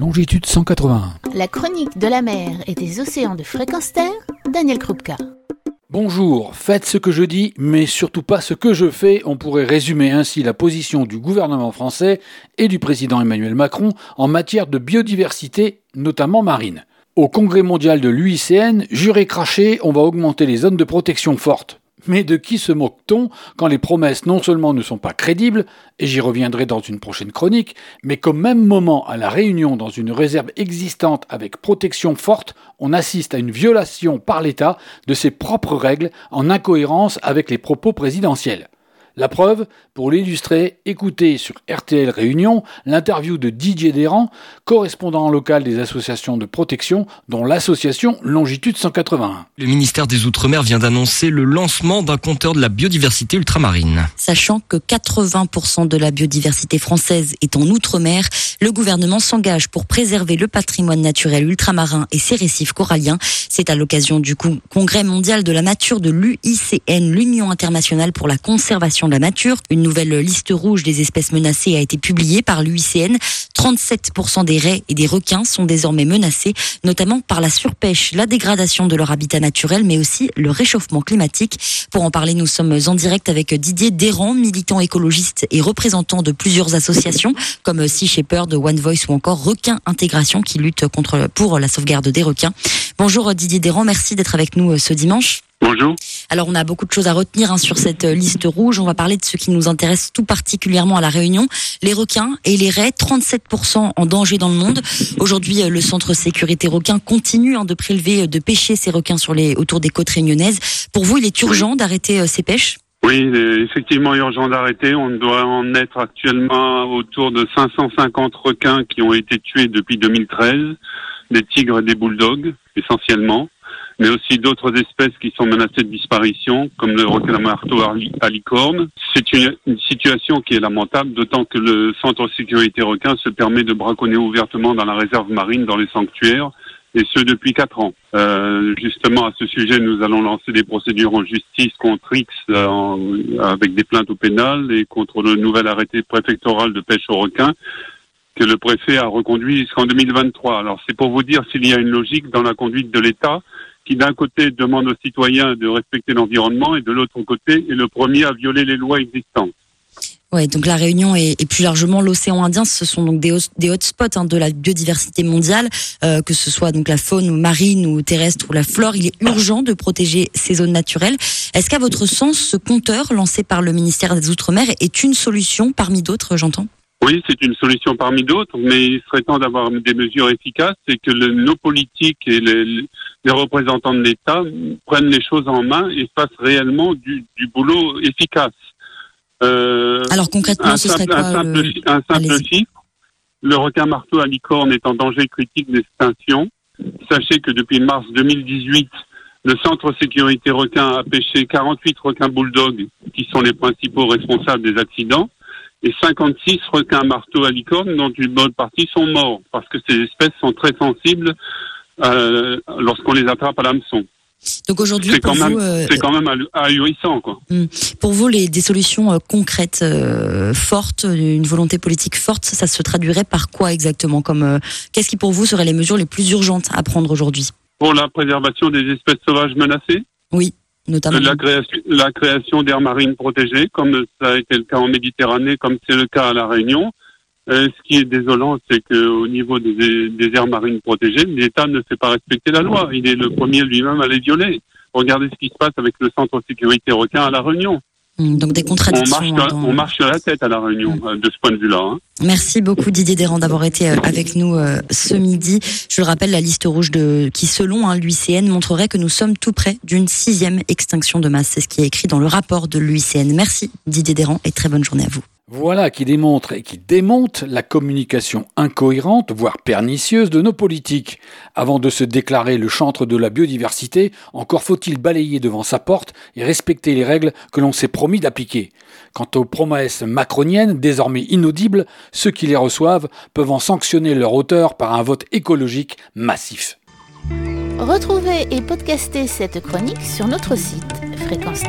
longitude 181. La chronique de la mer et des océans de fréquence terre, Daniel Krupka. Bonjour, faites ce que je dis, mais surtout pas ce que je fais. On pourrait résumer ainsi la position du gouvernement français et du président Emmanuel Macron en matière de biodiversité, notamment marine. Au congrès mondial de l'UICN, juré craché, on va augmenter les zones de protection fortes. Mais de qui se moque-t-on quand les promesses non seulement ne sont pas crédibles, et j'y reviendrai dans une prochaine chronique, mais qu'au même moment à la Réunion dans une réserve existante avec protection forte, on assiste à une violation par l'État de ses propres règles en incohérence avec les propos présidentiels? La preuve, pour l'illustrer, écoutez sur RTL Réunion l'interview de Didier Desrands, correspondant local des associations de protection, dont l'association Longitude 181. Le ministère des Outre-mer vient d'annoncer le lancement d'un compteur de la biodiversité ultramarine. Sachant que 80% de la biodiversité française est en Outre-mer, le gouvernement s'engage pour préserver le patrimoine naturel ultramarin et ses récifs coralliens. C'est à l'occasion du Congrès mondial de la nature de l'UICN, l'Union internationale pour la conservation la nature. Une nouvelle liste rouge des espèces menacées a été publiée par l'UICN. 37% des raies et des requins sont désormais menacés, notamment par la surpêche, la dégradation de leur habitat naturel, mais aussi le réchauffement climatique. Pour en parler, nous sommes en direct avec Didier Desrands, militant écologiste et représentant de plusieurs associations comme Sea Shepherd, One Voice ou encore Requin Intégration qui lutte contre, pour la sauvegarde des requins. Bonjour Didier Desrands, merci d'être avec nous euh, ce dimanche. Bonjour. Alors on a beaucoup de choses à retenir hein, sur cette euh, liste rouge. On va parler de ce qui nous intéresse tout particulièrement à la Réunion, les requins et les raies. 37% en danger dans le monde. Aujourd'hui, euh, le centre sécurité requin continue hein, de prélever, euh, de pêcher ces requins sur les autour des côtes réunionnaises. Pour vous, il est urgent d'arrêter ces pêches? Oui, effectivement urgent d'arrêter. On doit en être actuellement autour de 550 requins qui ont été tués depuis 2013, des tigres et des bulldogs essentiellement mais aussi d'autres espèces qui sont menacées de disparition, comme le requin marteau à licorne. C'est une, situation qui est lamentable, d'autant que le Centre sécurité requin se permet de braconner ouvertement dans la réserve marine, dans les sanctuaires, et ce depuis quatre ans. Euh, justement, à ce sujet, nous allons lancer des procédures en justice contre X euh, avec des plaintes au pénal et contre le nouvel arrêté préfectoral de pêche au requin que le préfet a reconduit jusqu'en 2023. Alors c'est pour vous dire s'il y a une logique dans la conduite de l'État qui d'un côté demande aux citoyens de respecter l'environnement et de l'autre côté est le premier à violer les lois existantes. Ouais, donc la Réunion et, plus largement l'océan Indien, ce sont donc des, hotspots hein, de la biodiversité mondiale, euh, que ce soit donc la faune marine ou terrestre ou la flore. Il est urgent de protéger ces zones naturelles. Est-ce qu'à votre sens, ce compteur lancé par le ministère des Outre-mer est une solution parmi d'autres, j'entends? Oui, c'est une solution parmi d'autres, mais il serait temps d'avoir des mesures efficaces et que le, nos politiques et les, les représentants de l'État prennent les choses en main et fassent réellement du, du boulot efficace. Euh, Alors concrètement, ce serait quoi un simple, un simple chiffre. Le requin marteau à licorne est en danger critique d'extinction. Sachez que depuis mars 2018, le Centre sécurité requin a pêché 48 requins bulldogs qui sont les principaux responsables des accidents et 56 requins marteaux à licorne dont une bonne partie sont morts parce que ces espèces sont très sensibles euh, lorsqu'on les attrape à l'hameçon. Donc aujourd'hui, c'est quand, même, euh, c'est quand même ahurissant, quoi. Hmm. Pour vous, les, des solutions euh, concrètes, fortes, une volonté politique forte, ça se traduirait par quoi exactement Comme qu'est-ce qui pour vous seraient les mesures les plus urgentes à prendre aujourd'hui? Pour la préservation des espèces sauvages menacées? Oui. La création, d'aires marines protégées, comme ça a été le cas en Méditerranée, comme c'est le cas à La Réunion. Euh, ce qui est désolant, c'est qu'au niveau des, des aires marines protégées, l'État ne fait pas respecter la loi. Il est le premier lui-même à les violer. Regardez ce qui se passe avec le Centre de sécurité requin à La Réunion. Hmm, donc des contradictions. On marche, sur la tête à la réunion hmm. euh, de ce point de vue-là. Hein. Merci beaucoup Didier Desrands d'avoir été euh, avec nous euh, ce midi. Je le rappelle, la liste rouge de qui, selon hein, l'UICN, montrerait que nous sommes tout près d'une sixième extinction de masse. C'est ce qui est écrit dans le rapport de l'UICN. Merci Didier Desrands et très bonne journée à vous. Voilà qui démontre et qui démonte la communication incohérente, voire pernicieuse de nos politiques. Avant de se déclarer le chantre de la biodiversité, encore faut-il balayer devant sa porte et respecter les règles que l'on s'est promis d'appliquer. Quant aux promesses macroniennes, désormais inaudibles, ceux qui les reçoivent peuvent en sanctionner leur auteur par un vote écologique massif. Retrouvez et podcastez cette chronique sur notre site fréquence